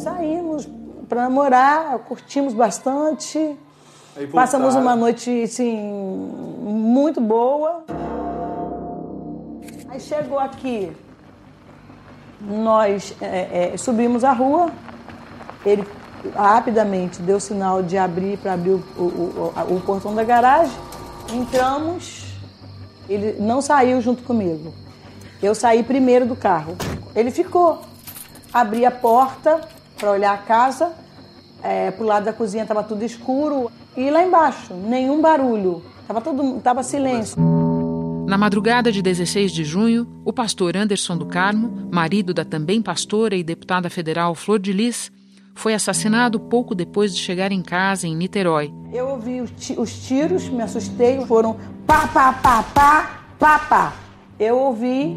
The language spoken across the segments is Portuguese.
saímos para namorar, curtimos bastante. Passamos uma noite, assim, muito boa. Aí chegou aqui, nós é, é, subimos a rua, ele rapidamente deu sinal de abrir para abrir o, o, o, o portão da garagem. Entramos, ele não saiu junto comigo. Eu saí primeiro do carro. Ele ficou. Abri a porta para olhar a casa. É, pro lado da cozinha estava tudo escuro. E lá embaixo, nenhum barulho. Tava, todo, tava silêncio. Na madrugada de 16 de junho, o pastor Anderson do Carmo, marido da também pastora e deputada federal Flor de Lis, foi assassinado pouco depois de chegar em casa em Niterói. Eu ouvi os tiros, me assustei, foram pá, pá, pá, pá, pá, pá. Eu ouvi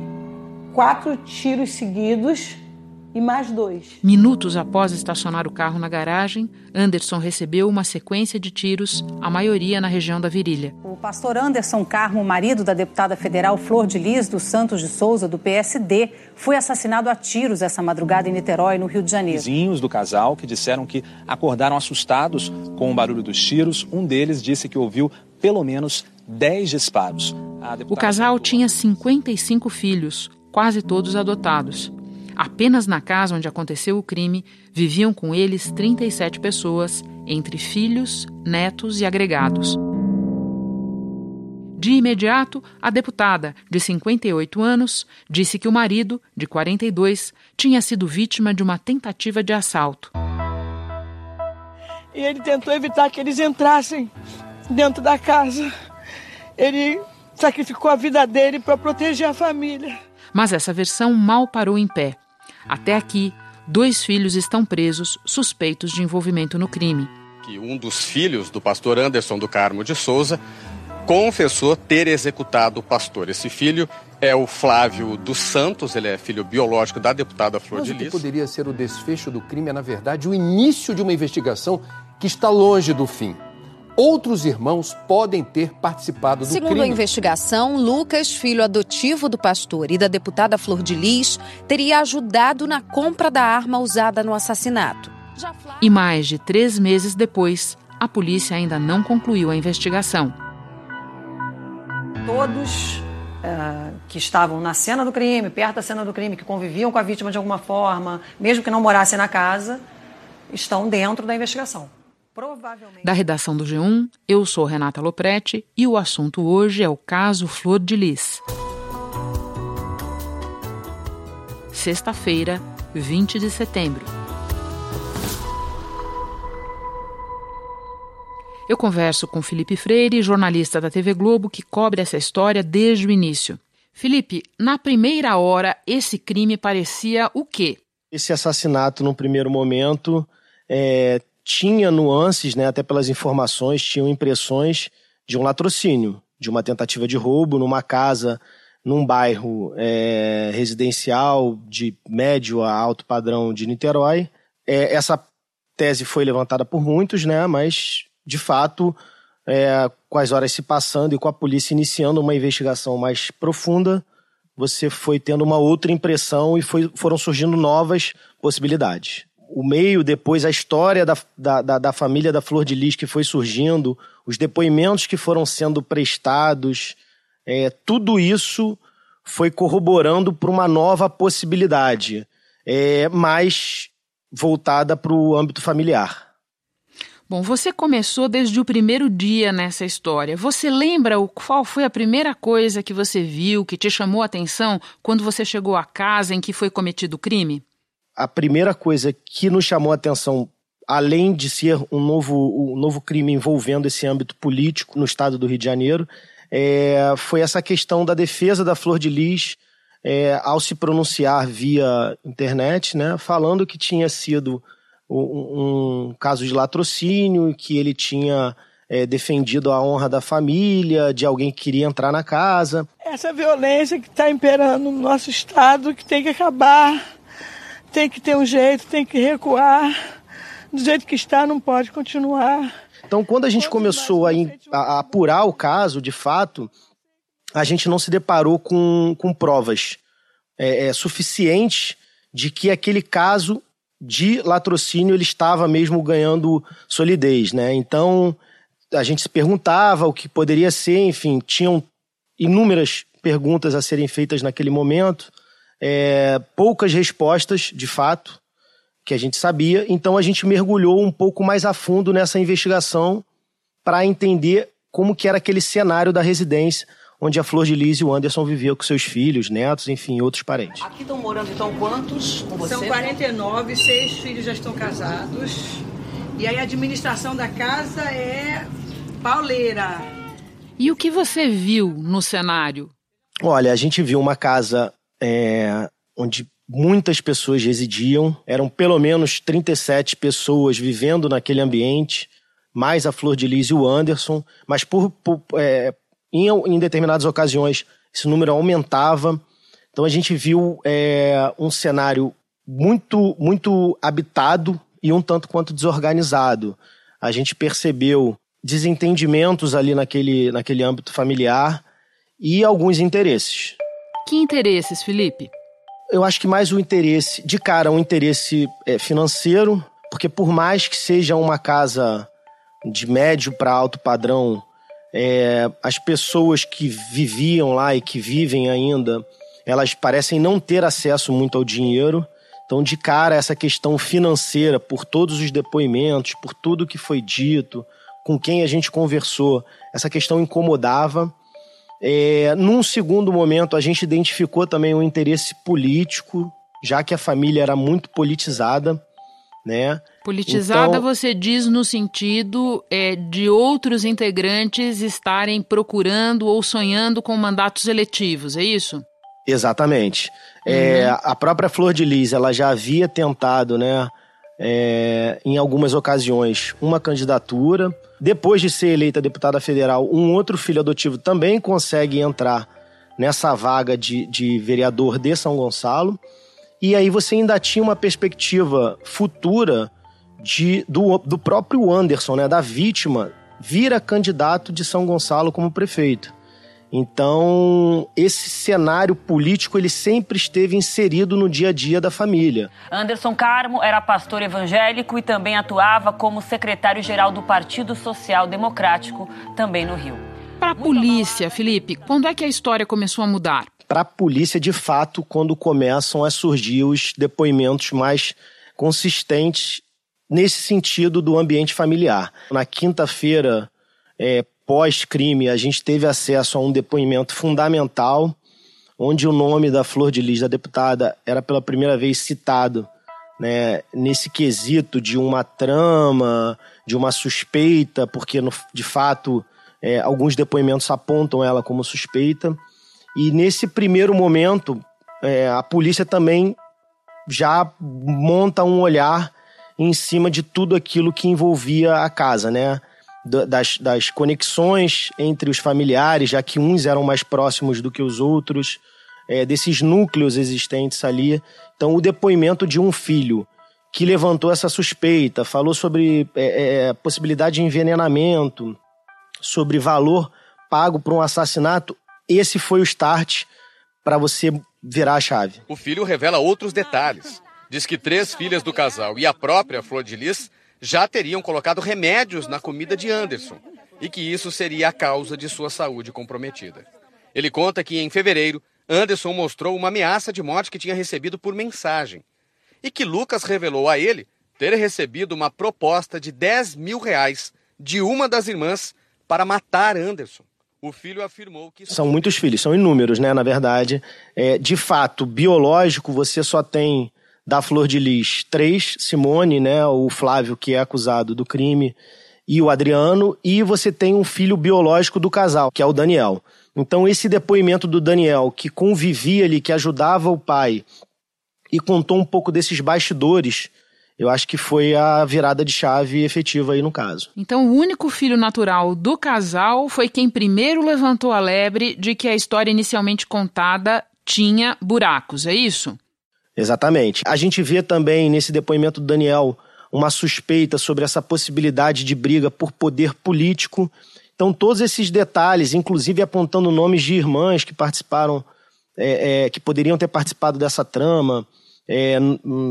quatro tiros seguidos e mais dois. Minutos após estacionar o carro na garagem, Anderson recebeu uma sequência de tiros, a maioria na região da virilha. O pastor Anderson Carmo, marido da deputada federal Flor de Lis dos Santos de Souza, do PSD, foi assassinado a tiros essa madrugada em Niterói, no Rio de Janeiro. Vizinhos do casal que disseram que acordaram assustados com o barulho dos tiros. Um deles disse que ouviu pelo menos 10 disparos. O casal tinha 55 filhos, quase todos adotados. Apenas na casa onde aconteceu o crime viviam com eles 37 pessoas, entre filhos, netos e agregados. De imediato, a deputada, de 58 anos, disse que o marido, de 42, tinha sido vítima de uma tentativa de assalto. E ele tentou evitar que eles entrassem dentro da casa. Ele sacrificou a vida dele para proteger a família. Mas essa versão mal parou em pé. Até aqui, dois filhos estão presos suspeitos de envolvimento no crime. Que um dos filhos do pastor Anderson do Carmo de Souza confessou ter executado o pastor. Esse filho é o Flávio dos Santos, ele é filho biológico da deputada Flor Mas de Lis. O que poderia ser o desfecho do crime é, na verdade, o início de uma investigação que está longe do fim outros irmãos podem ter participado do Segundo crime. a investigação, Lucas, filho adotivo do pastor e da deputada Flor de Lis, teria ajudado na compra da arma usada no assassinato. E mais de três meses depois, a polícia ainda não concluiu a investigação. Todos uh, que estavam na cena do crime, perto da cena do crime, que conviviam com a vítima de alguma forma, mesmo que não morassem na casa, estão dentro da investigação. Da redação do G1, eu sou Renata Loprete e o assunto hoje é o caso Flor de Lis. Sexta-feira, 20 de setembro. Eu converso com Felipe Freire, jornalista da TV Globo, que cobre essa história desde o início. Felipe, na primeira hora, esse crime parecia o quê? Esse assassinato, no primeiro momento, é, tinha nuances, né, até pelas informações, tinham impressões de um latrocínio, de uma tentativa de roubo numa casa, num bairro é, residencial de médio a alto padrão de Niterói. É, essa tese foi levantada por muitos, né, mas de fato, é, com as horas se passando e com a polícia iniciando uma investigação mais profunda, você foi tendo uma outra impressão e foi, foram surgindo novas possibilidades o meio, depois a história da, da, da, da, família da Flor de Lis que foi surgindo, os depoimentos que foram sendo prestados, é, tudo isso foi corroborando para uma nova possibilidade, é, mais voltada para o âmbito familiar. Bom, você começou desde o primeiro dia nessa história. Você lembra o, qual foi a primeira coisa que você viu, que te chamou a atenção quando você chegou à casa em que foi cometido o crime? A primeira coisa que nos chamou a atenção, além de ser um novo, um novo crime envolvendo esse âmbito político no estado do Rio de Janeiro, é, foi essa questão da defesa da Flor de Lis é, ao se pronunciar via internet, né, falando que tinha sido um, um caso de latrocínio, que ele tinha é, defendido a honra da família, de alguém que queria entrar na casa. Essa violência que está imperando no nosso estado, que tem que acabar tem que ter um jeito, tem que recuar. Do jeito que está, não pode continuar. Então, quando a gente começou a, a, apurar o caso, de fato, a gente não se deparou com, com provas é, é, suficientes de que aquele caso de latrocínio ele estava mesmo ganhando solidez, né? Então a gente se perguntava o que poderia ser, enfim, tinham inúmeras perguntas a serem feitas naquele momento, é, poucas respostas, de fato, que a gente sabia. Então a gente mergulhou um pouco mais a fundo nessa investigação para entender como que era aquele cenário da residência onde a Flor de Lis e o Anderson viviam com seus filhos, netos, enfim, outros parentes. Aqui estão morando então quantos com você? São 49, seis filhos já estão casados. E aí a administração da casa é pauleira. E o que você viu no cenário? Olha, a gente viu uma casa é, onde muitas pessoas residiam, eram pelo menos 37 pessoas vivendo naquele ambiente, mais a Flor de Lis e o Anderson, mas por, por é, em, em, determinadas ocasiões esse número aumentava. Então a gente viu é, um cenário muito, muito habitado e um tanto quanto desorganizado. A gente percebeu desentendimentos ali naquele, naquele âmbito familiar e alguns interesses. Que interesses, Felipe? Eu acho que mais o interesse, de cara, um interesse é, financeiro, porque por mais que seja uma casa de médio para alto padrão, é, as pessoas que viviam lá e que vivem ainda, elas parecem não ter acesso muito ao dinheiro. Então, de cara, essa questão financeira, por todos os depoimentos, por tudo que foi dito, com quem a gente conversou, essa questão incomodava. É, num segundo momento, a gente identificou também um interesse político, já que a família era muito politizada, né? Politizada, então, você diz no sentido é, de outros integrantes estarem procurando ou sonhando com mandatos eletivos, é isso? Exatamente. É, uhum. É, a própria Flor de Lis, ela já havia tentado, né, é, em algumas ocasiões, uma candidatura. Depois de ser eleita deputada federal, um outro filho adotivo também consegue entrar nessa vaga de, de vereador de São Gonçalo. E aí você ainda tinha uma perspectiva futura de, do, do próprio Anderson, né, da vítima, vira candidato de São Gonçalo como prefeito. Então, esse cenário político ele sempre esteve inserido no dia a dia da família. Anderson Carmo era pastor evangélico e também atuava como secretário-geral do Partido Social Democrático, também no Rio. Para a polícia, Felipe, quando é que a história começou a mudar? Para a polícia, de fato, quando começam a surgir os depoimentos mais consistentes nesse sentido do ambiente familiar. Na quinta-feira, é, pós-crime, a gente teve acesso a um depoimento fundamental, onde o nome da Flor de Lis, da deputada, era pela primeira vez citado né, nesse quesito de uma trama, de uma suspeita, porque no, de fato é, alguns depoimentos apontam ela como suspeita. E nesse primeiro momento, é, a polícia também já monta um olhar em cima de tudo aquilo que envolvia a casa, né? Das, das conexões entre os familiares, já que uns eram mais próximos do que os outros, é, desses núcleos existentes ali. Então, o depoimento de um filho que levantou essa suspeita, falou sobre é, é, possibilidade de envenenamento, sobre valor pago por um assassinato, esse foi o start para você virar a chave. O filho revela outros detalhes. Diz que três filhas do casal e a própria Flor de Lis já teriam colocado remédios na comida de Anderson e que isso seria a causa de sua saúde comprometida. Ele conta que em fevereiro, Anderson mostrou uma ameaça de morte que tinha recebido por mensagem e que Lucas revelou a ele ter recebido uma proposta de 10 mil reais de uma das irmãs para matar Anderson. O filho afirmou que. São muitos filhos, são inúmeros, né? Na verdade. É, de fato, biológico, você só tem da Flor de Lis, três, Simone, né, o Flávio, que é acusado do crime, e o Adriano, e você tem um filho biológico do casal, que é o Daniel. Então, esse depoimento do Daniel, que convivia ali, que ajudava o pai, e contou um pouco desses bastidores, eu acho que foi a virada de chave efetiva aí no caso. Então, o único filho natural do casal foi quem primeiro levantou a lebre de que a história inicialmente contada tinha buracos, é isso? Exatamente. A gente vê também nesse depoimento do Daniel uma suspeita sobre essa possibilidade de briga por poder político. Então, todos esses detalhes, inclusive apontando nomes de irmãs que participaram, é, é, que poderiam ter participado dessa trama, é,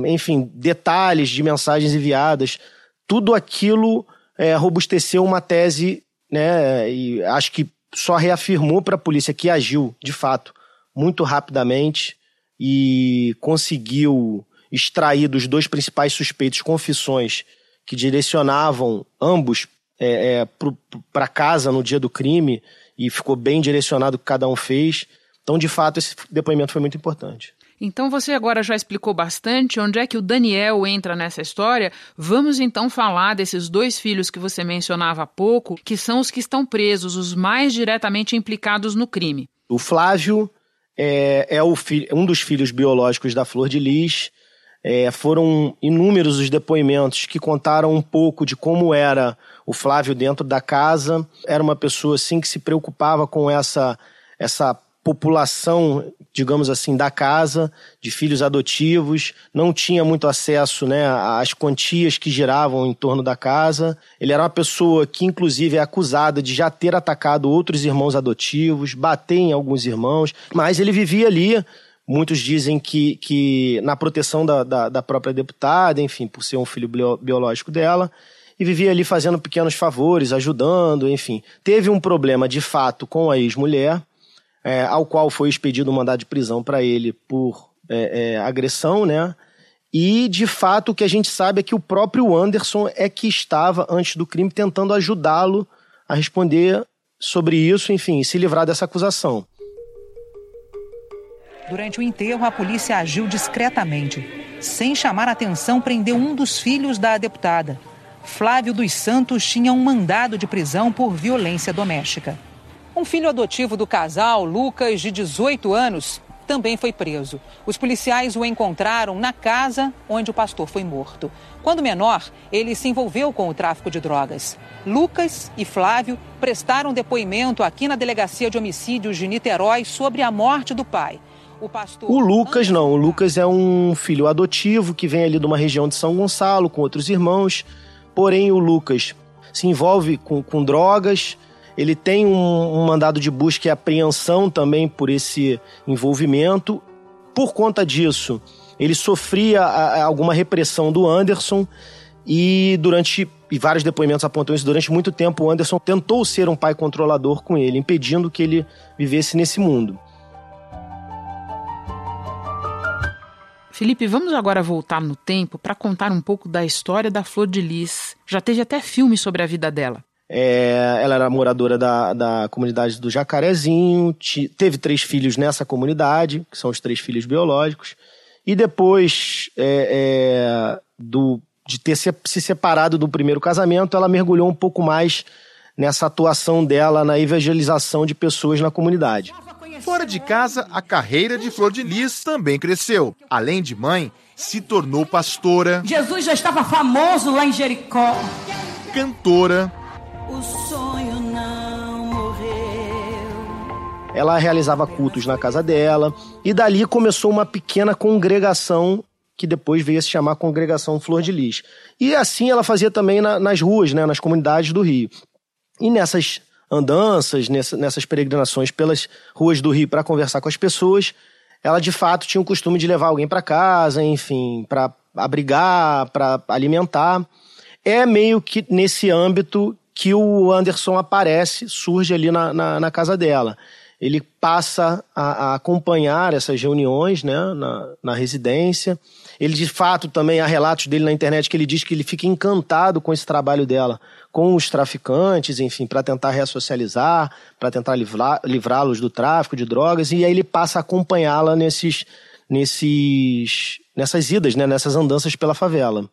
enfim, detalhes de mensagens enviadas, tudo aquilo é, robusteceu uma tese, né? E acho que só reafirmou para a polícia que agiu, de fato, muito rapidamente e conseguiu extrair dos dois principais suspeitos confissões que direcionavam ambos é, é, para casa no dia do crime e ficou bem direcionado o que cada um fez. Então, de fato, esse depoimento foi muito importante. Então você agora já explicou bastante onde é que o Daniel entra nessa história. Vamos então falar desses dois filhos que você mencionava há pouco, que são os que estão presos, os mais diretamente implicados no crime. O Flávio é, é um dos filhos biológicos da Flor de Lis. É, foram inúmeros os depoimentos que contaram um pouco de como era o Flávio dentro da casa. Era uma pessoa assim que se preocupava com essa essa população, digamos assim, da casa, de filhos adotivos, não tinha muito acesso né, às quantias que giravam em torno da casa. Ele era uma pessoa que, inclusive, é acusada de já ter atacado outros irmãos adotivos, bater em alguns irmãos, mas ele vivia ali. Muitos dizem que, que na proteção da, da, da própria deputada, enfim, por ser um filho biológico dela, e vivia ali fazendo pequenos favores, ajudando, enfim. Teve um problema de fato com a ex-mulher, é, ao qual foi expedido um mandado de prisão para ele por é, é, agressão, né? E, de fato, o que a gente sabe é que o próprio Anderson é que estava, antes do crime, tentando ajudá-lo a responder sobre isso, enfim, se livrar dessa acusação. Durante o enterro, a polícia agiu discretamente. Sem chamar atenção, prendeu um dos filhos da deputada. Flávio dos Santos tinha um mandado de prisão por violência doméstica. Um filho adotivo do casal, Lucas, de 18 anos, também foi preso. Os policiais o encontraram na casa onde o pastor foi morto. Quando menor, ele se envolveu com o tráfico de drogas. Lucas e Flávio prestaram depoimento aqui na Delegacia de Homicídios de Niterói sobre a morte do pai. O, pastor... o Lucas não, o Lucas é um filho adotivo que vem ali de uma região de São Gonçalo com outros irmãos. Porém, o Lucas se envolve com, com drogas, ele tem um, um mandado de busca e apreensão também por esse envolvimento. Por conta disso, ele sofria alguma repressão do Anderson e durante e vários depoimentos apontam isso durante muito tempo o Anderson tentou ser um pai controlador com ele, impedindo que ele vivesse nesse mundo. Felipe, vamos agora voltar no tempo para contar um pouco da história da Flor de Lis. Já teve até filme sobre a vida dela. É, ela era moradora da, da comunidade do Jacarezinho, teve três filhos nessa comunidade, que são os três filhos biológicos, e depois é, é, do, de ter se, se separado do primeiro casamento, ela mergulhou um pouco mais nessa atuação dela na evangelização de pessoas na comunidade. Fora de casa, a carreira de Flor de Lis também cresceu. Além de mãe, se tornou pastora. Jesus já estava famoso lá em Jericó. Cantora o sonho não morreu. Ela realizava cultos na casa dela e dali começou uma pequena congregação que depois veio a se chamar Congregação Flor de Lis. E assim ela fazia também na, nas ruas, né, nas comunidades do Rio. E nessas andanças, nessa, nessas peregrinações pelas ruas do Rio para conversar com as pessoas, ela de fato tinha o costume de levar alguém para casa, enfim, para abrigar, para alimentar. É meio que nesse âmbito que o Anderson aparece, surge ali na, na, na casa dela. Ele passa a, a, acompanhar essas reuniões né, na, na residência. Ele, de fato, também há relatos dele na internet que ele diz que ele fica encantado com esse trabalho dela, com os traficantes, enfim, para tentar ressocializar, para tentar livrá-los do tráfico de drogas, e aí ele passa a acompanhá-la nesses, nesses, nessas idas, né, nessas andanças pela favela.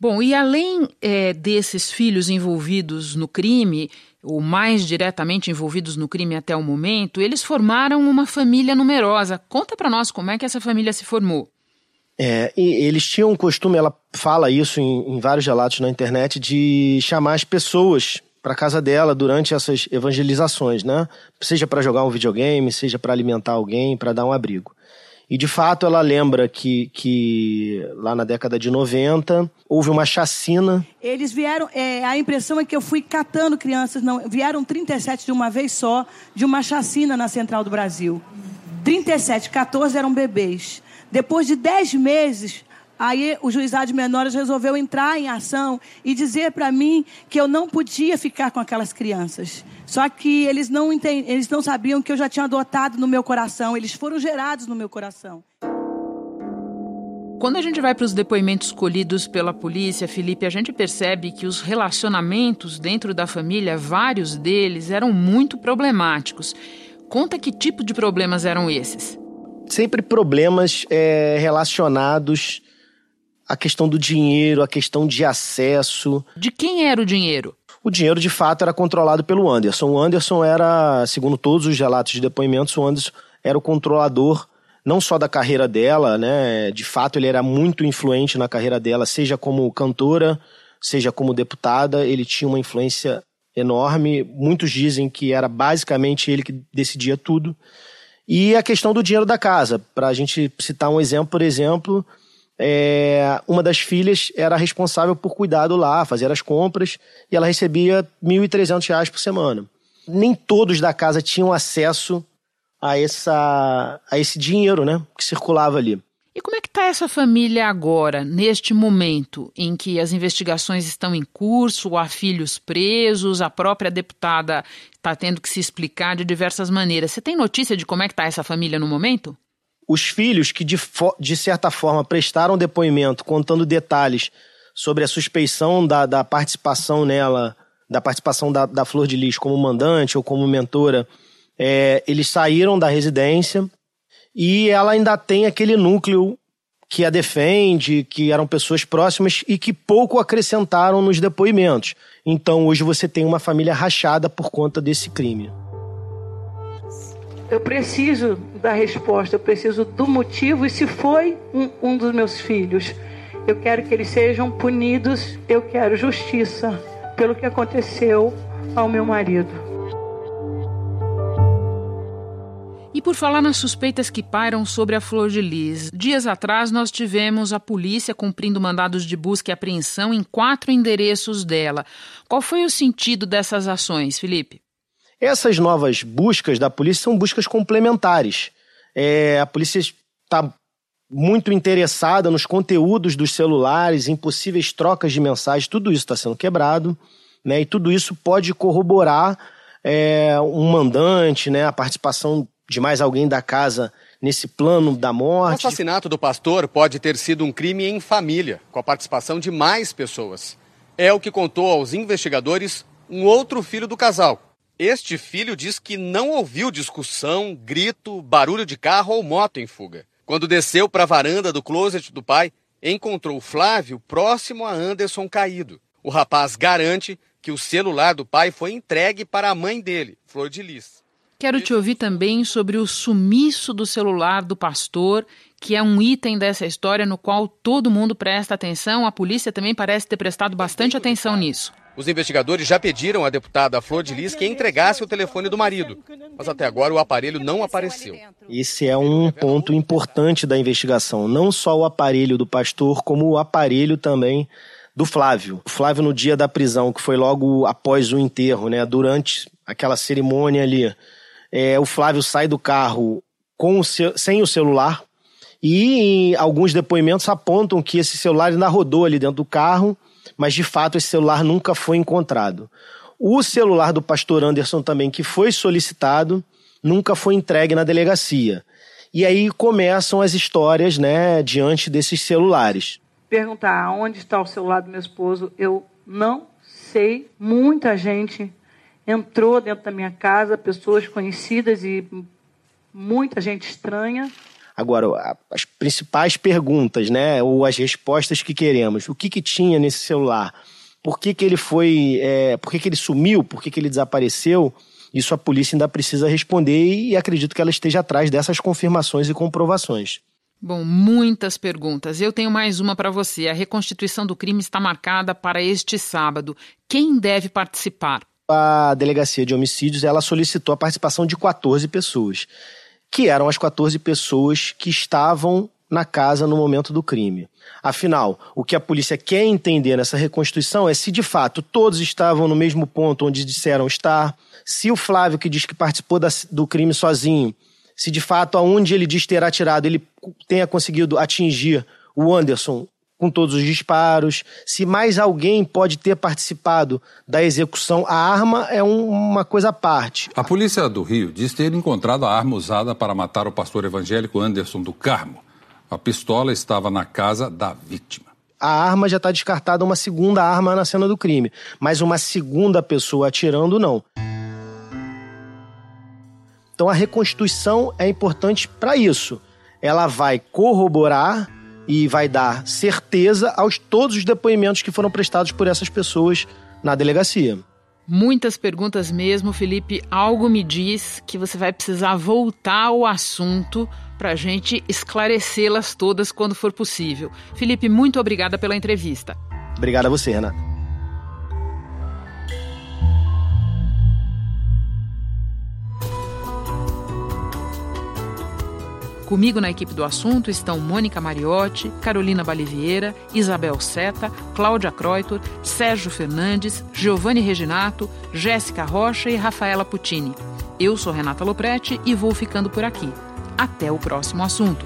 Bom, e além é, desses filhos envolvidos no crime, ou mais diretamente envolvidos no crime até o momento, eles formaram uma família numerosa. Conta para nós como é que essa família se formou. É, eles tinham um costume, ela fala isso em, em vários relatos na internet, de chamar as pessoas para casa dela durante essas evangelizações, né? Seja para jogar um videogame, seja para alimentar alguém, para dar um abrigo. E de fato ela lembra que, que lá na década de 90 houve uma chacina. Eles vieram, é, a impressão é que eu fui catando crianças, não, vieram 37 de uma vez só, de uma chacina na Central do Brasil. 37, 14 eram bebês. Depois de dez meses, Aí o juizado de menores resolveu entrar em ação e dizer para mim que eu não podia ficar com aquelas crianças. Só que eles não, entend... eles não sabiam que eu já tinha adotado no meu coração, eles foram gerados no meu coração. Quando a gente vai para os depoimentos colhidos pela polícia, Felipe, a gente percebe que os relacionamentos dentro da família, vários deles, eram muito problemáticos. Conta que tipo de problemas eram esses? Sempre problemas é, relacionados à questão do dinheiro, à questão de acesso. De quem era o dinheiro? O dinheiro, de fato, era controlado pelo Anderson. O Anderson era, segundo todos os relatos de depoimentos, o Anderson era o controlador não só da carreira dela, né? De fato, ele era muito influente na carreira dela, seja como cantora, seja como deputada, ele tinha uma influência enorme. Muitos dizem que era basicamente ele que decidia tudo. E a questão do dinheiro da casa. Para a gente citar um exemplo, por exemplo, é, uma das filhas era responsável por cuidar do lar, fazer as compras, e ela recebia R$ 1.300 por semana. Nem todos da casa tinham acesso a, essa, a esse dinheiro né, que circulava ali. E como é que está essa família agora, neste momento em que as investigações estão em curso, há filhos presos, a própria deputada está tendo que se explicar de diversas maneiras. Você tem notícia de como é que está essa família no momento? Os filhos que, de, de certa forma, prestaram depoimento contando detalhes sobre a suspeição da, da participação nela, da participação da, da Flor de Lis como mandante ou como mentora é, eles saíram da residência e ela ainda tem aquele núcleo que a defende, que eram pessoas próximas e que pouco acrescentaram nos depoimentos. Então hoje você tem uma família rachada por conta desse crime. Eu preciso da resposta, eu preciso do motivo e se foi um, um dos meus filhos. Eu quero que eles sejam punidos, eu quero justiça pelo que aconteceu ao meu marido. E por falar nas suspeitas que pairam sobre a Flor de Lis, dias atrás nós tivemos a polícia cumprindo mandados de busca e apreensão em quatro endereços dela. Qual foi o sentido dessas ações, Felipe? Essas novas buscas da polícia são buscas complementares. É, a polícia está muito interessada nos conteúdos dos celulares, em possíveis trocas de mensagens, tudo isso está sendo quebrado, né? E tudo isso pode corroborar é, um mandante, né? A participação de mais alguém da casa nesse plano da morte. O assassinato do pastor pode ter sido um crime em família, com a participação de mais pessoas. É o que contou aos investigadores um outro filho do casal. Este filho diz que não ouviu discussão, grito, barulho de carro ou moto em fuga. Quando desceu para a varanda do closet do pai, encontrou Flávio próximo a Anderson caído. O rapaz garante que o celular do pai foi entregue para a mãe dele, Flor de Lis. Quero te ouvir também sobre o sumiço do celular do pastor, que é um item dessa história no qual todo mundo presta atenção. A polícia também parece ter prestado bastante atenção nisso. Os investigadores já pediram à deputada Flor de Lis que entregasse o telefone do marido, mas até agora o aparelho não apareceu. Esse é um ponto importante da investigação, não só o aparelho do pastor, como o aparelho também do Flávio. O Flávio no dia da prisão, que foi logo após o enterro, né, durante aquela cerimônia ali, é, o Flávio sai do carro com o seu, sem o celular e alguns depoimentos apontam que esse celular ainda rodou ali dentro do carro, mas de fato esse celular nunca foi encontrado. O celular do pastor Anderson também, que foi solicitado, nunca foi entregue na delegacia. E aí começam as histórias, né, diante desses celulares. Perguntar onde está o celular do meu esposo, eu não sei. Muita gente entrou dentro da minha casa pessoas conhecidas e muita gente estranha. Agora, as principais perguntas, né, ou as respostas que queremos. O que, que tinha nesse celular? Por que, que ele foi. É, por que, que ele sumiu? Por que, que ele desapareceu? Isso a polícia ainda precisa responder e acredito que ela esteja atrás dessas confirmações e comprovações. Bom, muitas perguntas. Eu tenho mais uma para você. A reconstituição do crime está marcada para este sábado. Quem deve participar? a delegacia de homicídios ela solicitou a participação de 14 pessoas, que eram as 14 pessoas que estavam na casa no momento do crime. Afinal, o que a polícia quer entender nessa reconstituição é se de fato todos estavam no mesmo ponto onde disseram estar, se o Flávio, que diz que participou da, do crime sozinho, se de fato aonde ele diz ter atirado ele tenha conseguido atingir o Anderson com todos os disparos, se mais alguém pode ter participado da execução. A arma é um, uma coisa à parte. A polícia do Rio diz ter encontrado a arma usada para matar o pastor evangélico Anderson do Carmo. A pistola estava na casa da vítima. A arma já está descartada, uma segunda arma na cena do crime, mas uma segunda pessoa atirando, não. Então a reconstituição é importante para isso. Ela vai corroborar e vai dar certeza aos todos os depoimentos que foram prestados por essas pessoas na delegacia. Muitas perguntas mesmo, Felipe. Algo me diz que você vai precisar voltar ao assunto para a gente esclarecê-las todas quando for possível. Felipe, muito obrigada pela entrevista. Obrigado a você, Renata. Comigo na equipe do assunto estão Mônica Mariotti, Carolina Balivieira, Isabel Seta, Cláudia Croitor, Sérgio Fernandes, Giovanni Reginato, Jéssica Rocha e Rafaela Puccini. Eu sou Renata Loprete e vou ficando por aqui. Até o próximo assunto.